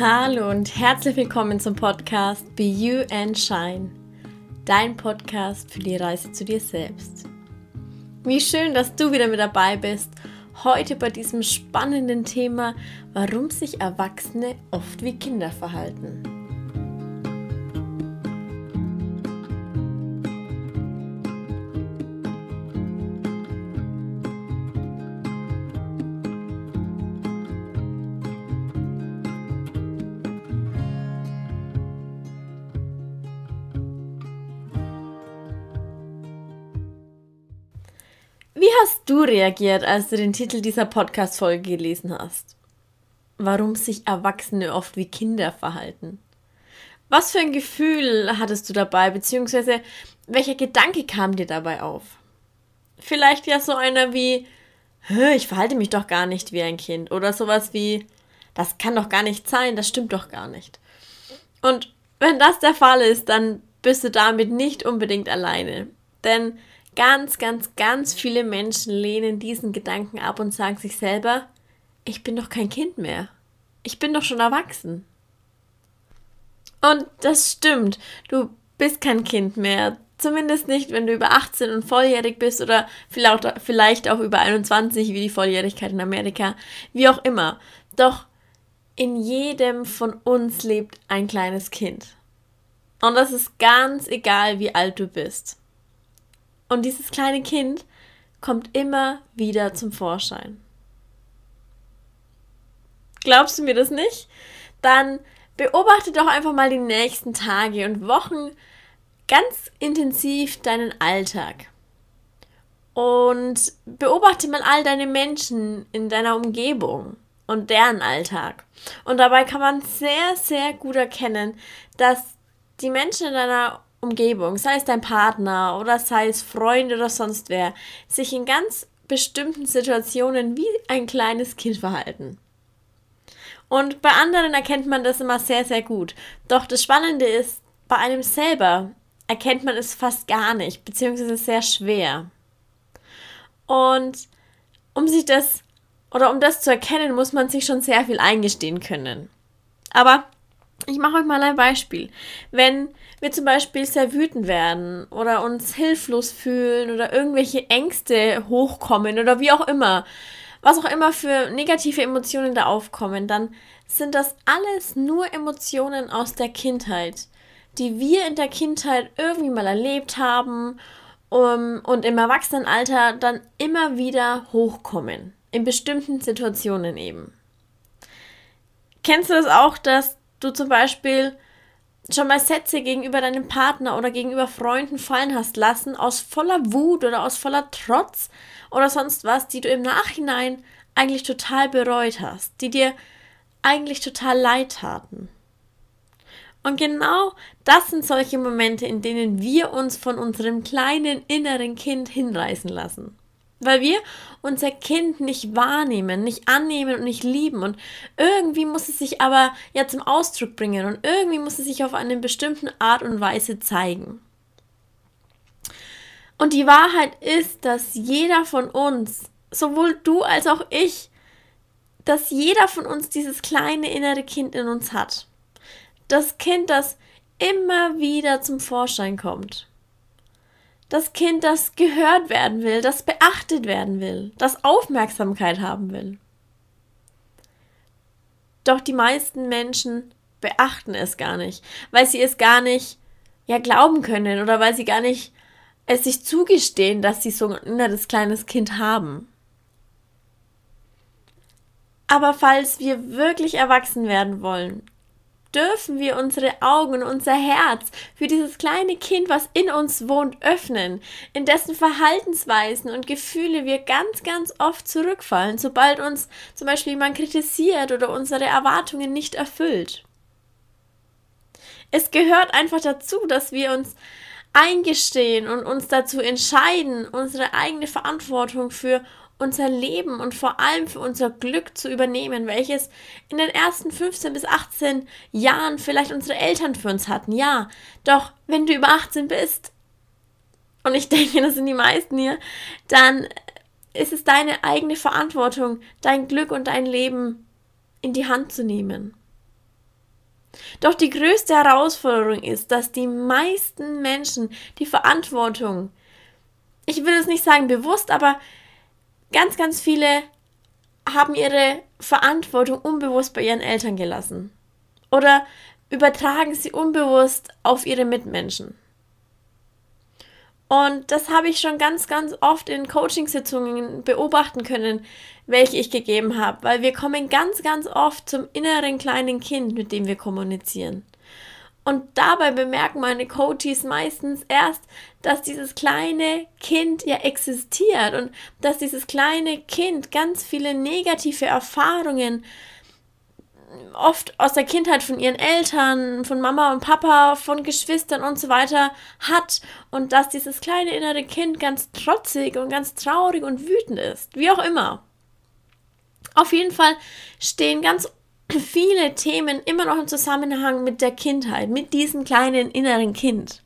Hallo und herzlich willkommen zum Podcast Be You and Shine, dein Podcast für die Reise zu dir selbst. Wie schön, dass du wieder mit dabei bist. Heute bei diesem spannenden Thema, warum sich Erwachsene oft wie Kinder verhalten. Wie hast du reagiert, als du den Titel dieser Podcast-Folge gelesen hast? Warum sich Erwachsene oft wie Kinder verhalten? Was für ein Gefühl hattest du dabei, beziehungsweise welcher Gedanke kam dir dabei auf? Vielleicht ja so einer wie, ich verhalte mich doch gar nicht wie ein Kind oder sowas wie, das kann doch gar nicht sein, das stimmt doch gar nicht. Und wenn das der Fall ist, dann bist du damit nicht unbedingt alleine. Denn Ganz, ganz, ganz viele Menschen lehnen diesen Gedanken ab und sagen sich selber, ich bin doch kein Kind mehr. Ich bin doch schon erwachsen. Und das stimmt, du bist kein Kind mehr. Zumindest nicht, wenn du über 18 und volljährig bist oder vielleicht auch über 21, wie die Volljährigkeit in Amerika, wie auch immer. Doch in jedem von uns lebt ein kleines Kind. Und das ist ganz egal, wie alt du bist. Und dieses kleine Kind kommt immer wieder zum Vorschein. Glaubst du mir das nicht? Dann beobachte doch einfach mal die nächsten Tage und Wochen ganz intensiv deinen Alltag. Und beobachte mal all deine Menschen in deiner Umgebung und deren Alltag. Und dabei kann man sehr, sehr gut erkennen, dass die Menschen in deiner Umgebung, sei es dein Partner oder sei es Freund oder sonst wer, sich in ganz bestimmten Situationen wie ein kleines Kind verhalten. Und bei anderen erkennt man das immer sehr, sehr gut. Doch das Spannende ist, bei einem selber erkennt man es fast gar nicht, beziehungsweise sehr schwer. Und um sich das oder um das zu erkennen, muss man sich schon sehr viel eingestehen können. Aber ich mache euch mal ein Beispiel. Wenn wir zum Beispiel sehr wütend werden oder uns hilflos fühlen oder irgendwelche Ängste hochkommen oder wie auch immer, was auch immer für negative Emotionen da aufkommen, dann sind das alles nur Emotionen aus der Kindheit, die wir in der Kindheit irgendwie mal erlebt haben um, und im Erwachsenenalter dann immer wieder hochkommen. In bestimmten Situationen eben. Kennst du das auch, dass du zum Beispiel schon mal Sätze gegenüber deinem Partner oder gegenüber Freunden fallen hast lassen, aus voller Wut oder aus voller Trotz oder sonst was, die du im Nachhinein eigentlich total bereut hast, die dir eigentlich total leid taten. Und genau das sind solche Momente, in denen wir uns von unserem kleinen inneren Kind hinreißen lassen weil wir unser Kind nicht wahrnehmen, nicht annehmen und nicht lieben. Und irgendwie muss es sich aber ja zum Ausdruck bringen und irgendwie muss es sich auf eine bestimmte Art und Weise zeigen. Und die Wahrheit ist, dass jeder von uns, sowohl du als auch ich, dass jeder von uns dieses kleine innere Kind in uns hat. Das Kind, das immer wieder zum Vorschein kommt das Kind, das gehört werden will, das beachtet werden will, das Aufmerksamkeit haben will. Doch die meisten Menschen beachten es gar nicht, weil sie es gar nicht ja glauben können oder weil sie gar nicht es sich zugestehen, dass sie so ein inneres kleines Kind haben. Aber falls wir wirklich erwachsen werden wollen, dürfen wir unsere Augen unser Herz für dieses kleine Kind, was in uns wohnt, öffnen, in dessen Verhaltensweisen und Gefühle wir ganz, ganz oft zurückfallen, sobald uns zum Beispiel jemand kritisiert oder unsere Erwartungen nicht erfüllt. Es gehört einfach dazu, dass wir uns eingestehen und uns dazu entscheiden, unsere eigene Verantwortung für unser Leben und vor allem für unser Glück zu übernehmen, welches in den ersten 15 bis 18 Jahren vielleicht unsere Eltern für uns hatten. Ja, doch wenn du über 18 bist, und ich denke, das sind die meisten hier, dann ist es deine eigene Verantwortung, dein Glück und dein Leben in die Hand zu nehmen. Doch die größte Herausforderung ist, dass die meisten Menschen die Verantwortung, ich will es nicht sagen bewusst, aber ganz, ganz viele haben ihre Verantwortung unbewusst bei ihren Eltern gelassen. Oder übertragen sie unbewusst auf ihre Mitmenschen. Und das habe ich schon ganz, ganz oft in Coachingsitzungen beobachten können, welche ich gegeben habe, weil wir kommen ganz, ganz oft zum inneren kleinen Kind, mit dem wir kommunizieren. Und dabei bemerken meine Coaches meistens erst, dass dieses kleine Kind ja existiert und dass dieses kleine Kind ganz viele negative Erfahrungen oft aus der Kindheit von ihren Eltern, von Mama und Papa, von Geschwistern und so weiter hat und dass dieses kleine innere Kind ganz trotzig und ganz traurig und wütend ist, wie auch immer. Auf jeden Fall stehen ganz viele Themen immer noch im Zusammenhang mit der Kindheit, mit diesem kleinen inneren Kind.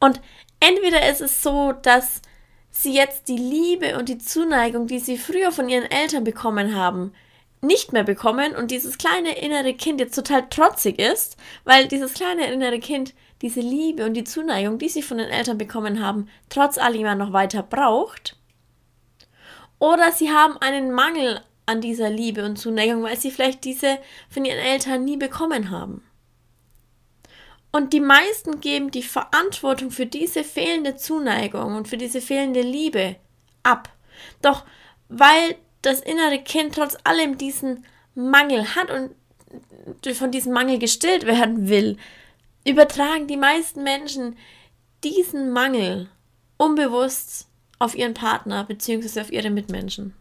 Und entweder ist es so, dass sie jetzt die Liebe und die Zuneigung, die sie früher von ihren Eltern bekommen haben, nicht mehr bekommen und dieses kleine innere Kind jetzt total trotzig ist, weil dieses kleine innere Kind diese Liebe und die Zuneigung, die sie von den Eltern bekommen haben, trotz allem noch weiter braucht. Oder sie haben einen Mangel an dieser Liebe und Zuneigung, weil sie vielleicht diese von ihren Eltern nie bekommen haben. Und die meisten geben die Verantwortung für diese fehlende Zuneigung und für diese fehlende Liebe ab. Doch weil das innere Kind trotz allem diesen Mangel hat und von diesem Mangel gestillt werden will, übertragen die meisten Menschen diesen Mangel unbewusst auf ihren Partner bzw. auf ihre Mitmenschen.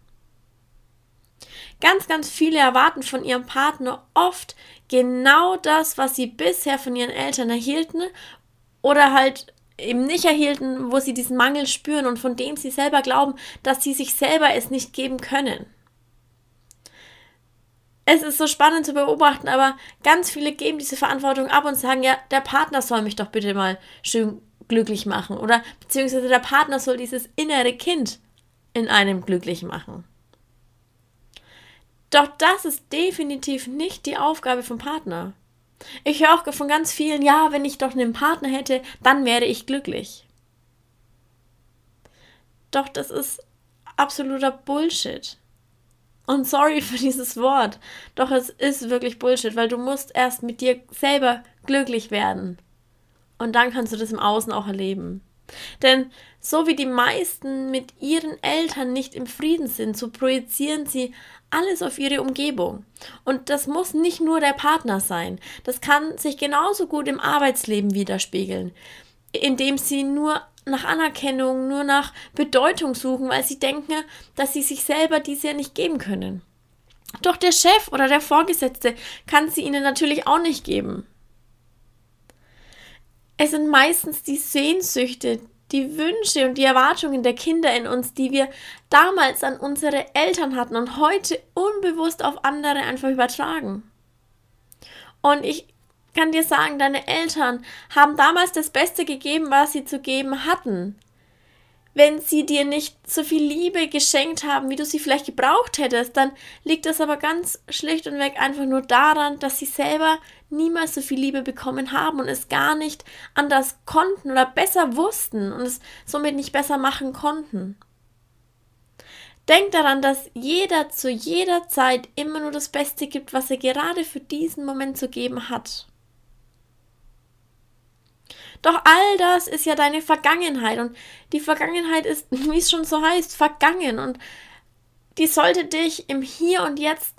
Ganz, ganz viele erwarten von ihrem Partner oft genau das, was sie bisher von ihren Eltern erhielten oder halt eben nicht erhielten, wo sie diesen Mangel spüren und von dem sie selber glauben, dass sie sich selber es nicht geben können. Es ist so spannend zu beobachten, aber ganz viele geben diese Verantwortung ab und sagen, ja, der Partner soll mich doch bitte mal schön glücklich machen oder beziehungsweise der Partner soll dieses innere Kind in einem glücklich machen. Doch das ist definitiv nicht die Aufgabe vom Partner. Ich höre auch von ganz vielen, ja, wenn ich doch einen Partner hätte, dann wäre ich glücklich. Doch das ist absoluter Bullshit. Und sorry für dieses Wort, doch es ist wirklich Bullshit, weil du musst erst mit dir selber glücklich werden. Und dann kannst du das im Außen auch erleben. Denn so wie die meisten mit ihren Eltern nicht im Frieden sind, so projizieren sie alles auf ihre Umgebung. Und das muss nicht nur der Partner sein. Das kann sich genauso gut im Arbeitsleben widerspiegeln, indem sie nur nach Anerkennung, nur nach Bedeutung suchen, weil sie denken, dass sie sich selber diese ja nicht geben können. Doch der Chef oder der Vorgesetzte kann sie ihnen natürlich auch nicht geben. Es sind meistens die Sehnsüchte, die Wünsche und die Erwartungen der Kinder in uns, die wir damals an unsere Eltern hatten und heute unbewusst auf andere einfach übertragen. Und ich kann dir sagen, deine Eltern haben damals das Beste gegeben, was sie zu geben hatten wenn sie dir nicht so viel Liebe geschenkt haben, wie du sie vielleicht gebraucht hättest, dann liegt das aber ganz schlicht und weg einfach nur daran, dass sie selber niemals so viel Liebe bekommen haben und es gar nicht anders konnten oder besser wussten und es somit nicht besser machen konnten. Denk daran, dass jeder zu jeder Zeit immer nur das Beste gibt, was er gerade für diesen Moment zu geben hat. Doch all das ist ja deine Vergangenheit und die Vergangenheit ist, wie es schon so heißt, vergangen und die sollte dich im Hier und Jetzt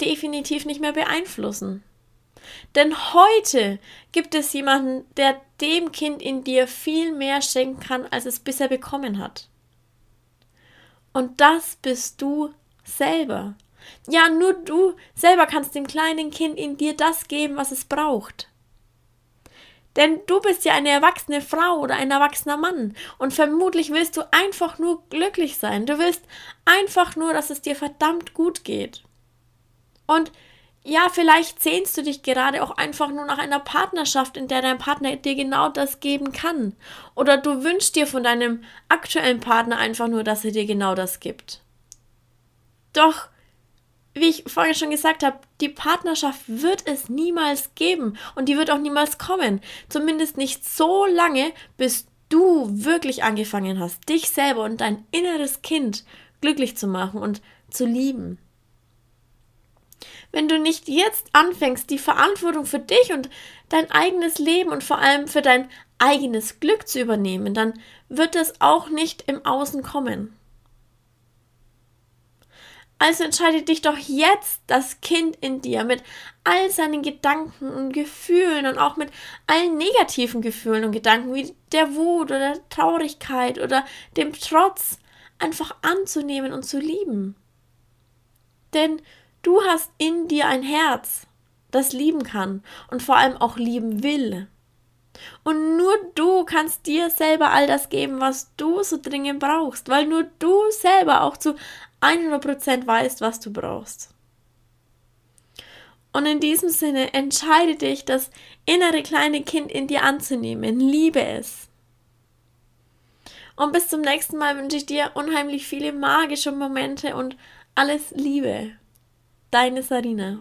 definitiv nicht mehr beeinflussen. Denn heute gibt es jemanden, der dem Kind in dir viel mehr schenken kann, als es bisher bekommen hat. Und das bist du selber. Ja, nur du selber kannst dem kleinen Kind in dir das geben, was es braucht. Denn du bist ja eine erwachsene Frau oder ein erwachsener Mann und vermutlich willst du einfach nur glücklich sein. Du willst einfach nur, dass es dir verdammt gut geht. Und ja, vielleicht sehnst du dich gerade auch einfach nur nach einer Partnerschaft, in der dein Partner dir genau das geben kann. Oder du wünschst dir von deinem aktuellen Partner einfach nur, dass er dir genau das gibt. Doch wie ich vorhin schon gesagt habe, die Partnerschaft wird es niemals geben und die wird auch niemals kommen. Zumindest nicht so lange, bis du wirklich angefangen hast, dich selber und dein inneres Kind glücklich zu machen und zu lieben. Wenn du nicht jetzt anfängst, die Verantwortung für dich und dein eigenes Leben und vor allem für dein eigenes Glück zu übernehmen, dann wird es auch nicht im Außen kommen. Also entscheide dich doch jetzt das Kind in dir mit all seinen Gedanken und Gefühlen und auch mit allen negativen Gefühlen und Gedanken wie der Wut oder der Traurigkeit oder dem Trotz einfach anzunehmen und zu lieben. Denn du hast in dir ein Herz, das lieben kann und vor allem auch lieben will. Und nur du kannst dir selber all das geben, was du so dringend brauchst, weil nur du selber auch zu 100% weißt, was du brauchst. Und in diesem Sinne entscheide dich, das innere kleine Kind in dir anzunehmen. Liebe es. Und bis zum nächsten Mal wünsche ich dir unheimlich viele magische Momente und alles Liebe. Deine Sarina.